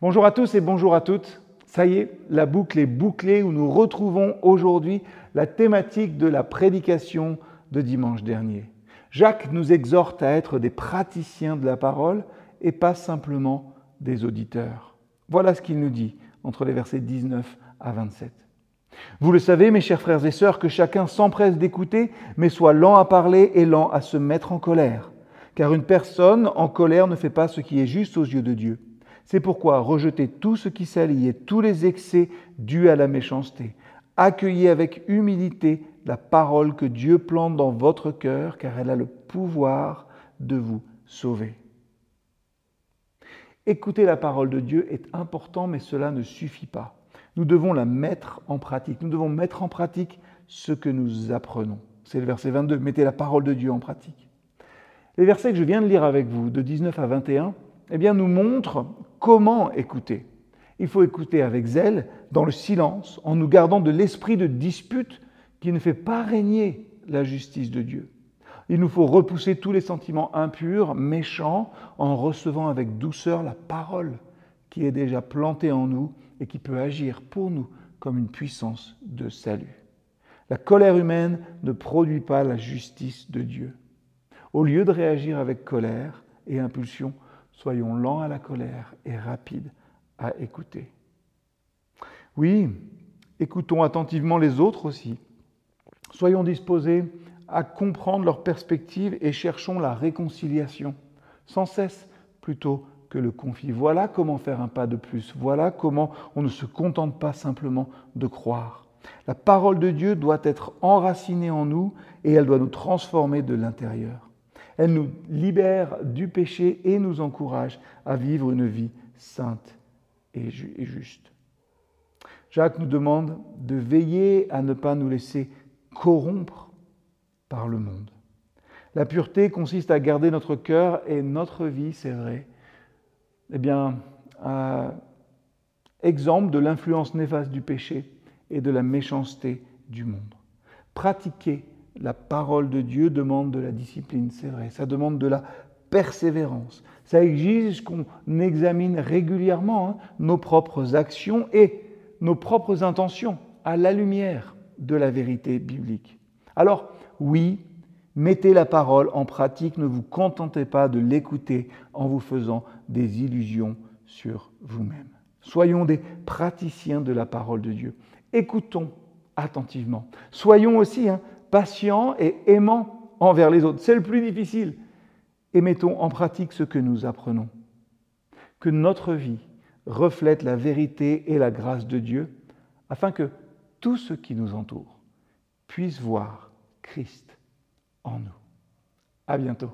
Bonjour à tous et bonjour à toutes. Ça y est, la boucle est bouclée où nous retrouvons aujourd'hui la thématique de la prédication de dimanche dernier. Jacques nous exhorte à être des praticiens de la parole et pas simplement des auditeurs. Voilà ce qu'il nous dit entre les versets 19 à 27. Vous le savez, mes chers frères et sœurs, que chacun s'empresse d'écouter, mais soit lent à parler et lent à se mettre en colère. Car une personne en colère ne fait pas ce qui est juste aux yeux de Dieu. C'est pourquoi rejetez tout ce qui salit et tous les excès dus à la méchanceté. Accueillez avec humilité la parole que Dieu plante dans votre cœur, car elle a le pouvoir de vous sauver. Écouter la parole de Dieu est important, mais cela ne suffit pas. Nous devons la mettre en pratique. Nous devons mettre en pratique ce que nous apprenons. C'est le verset 22. Mettez la parole de Dieu en pratique. Les versets que je viens de lire avec vous, de 19 à 21, eh bien, nous montrent comment écouter. Il faut écouter avec zèle, dans le silence, en nous gardant de l'esprit de dispute qui ne fait pas régner la justice de Dieu. Il nous faut repousser tous les sentiments impurs, méchants, en recevant avec douceur la parole qui est déjà plantée en nous et qui peut agir pour nous comme une puissance de salut. La colère humaine ne produit pas la justice de Dieu. Au lieu de réagir avec colère et impulsion, soyons lents à la colère et rapides à écouter. Oui, écoutons attentivement les autres aussi. Soyons disposés à comprendre leurs perspectives et cherchons la réconciliation, sans cesse plutôt que le conflit. Voilà comment faire un pas de plus. Voilà comment on ne se contente pas simplement de croire. La parole de Dieu doit être enracinée en nous et elle doit nous transformer de l'intérieur. Elle nous libère du péché et nous encourage à vivre une vie sainte et juste. Jacques nous demande de veiller à ne pas nous laisser corrompre par le monde. La pureté consiste à garder notre cœur et notre vie, c'est vrai, eh bien, exemple de l'influence néfaste du péché et de la méchanceté du monde. Pratiquer la parole de Dieu demande de la discipline, c'est vrai, ça demande de la persévérance. Ça exige qu'on examine régulièrement hein, nos propres actions et nos propres intentions à la lumière de la vérité biblique. Alors, oui, mettez la parole en pratique, ne vous contentez pas de l'écouter en vous faisant des illusions sur vous-même. Soyons des praticiens de la parole de Dieu. Écoutons attentivement. Soyons aussi hein, patient et aimant envers les autres. C'est le plus difficile. Et mettons en pratique ce que nous apprenons. Que notre vie reflète la vérité et la grâce de Dieu, afin que tout ce qui nous entoure puisse voir Christ en nous. À bientôt.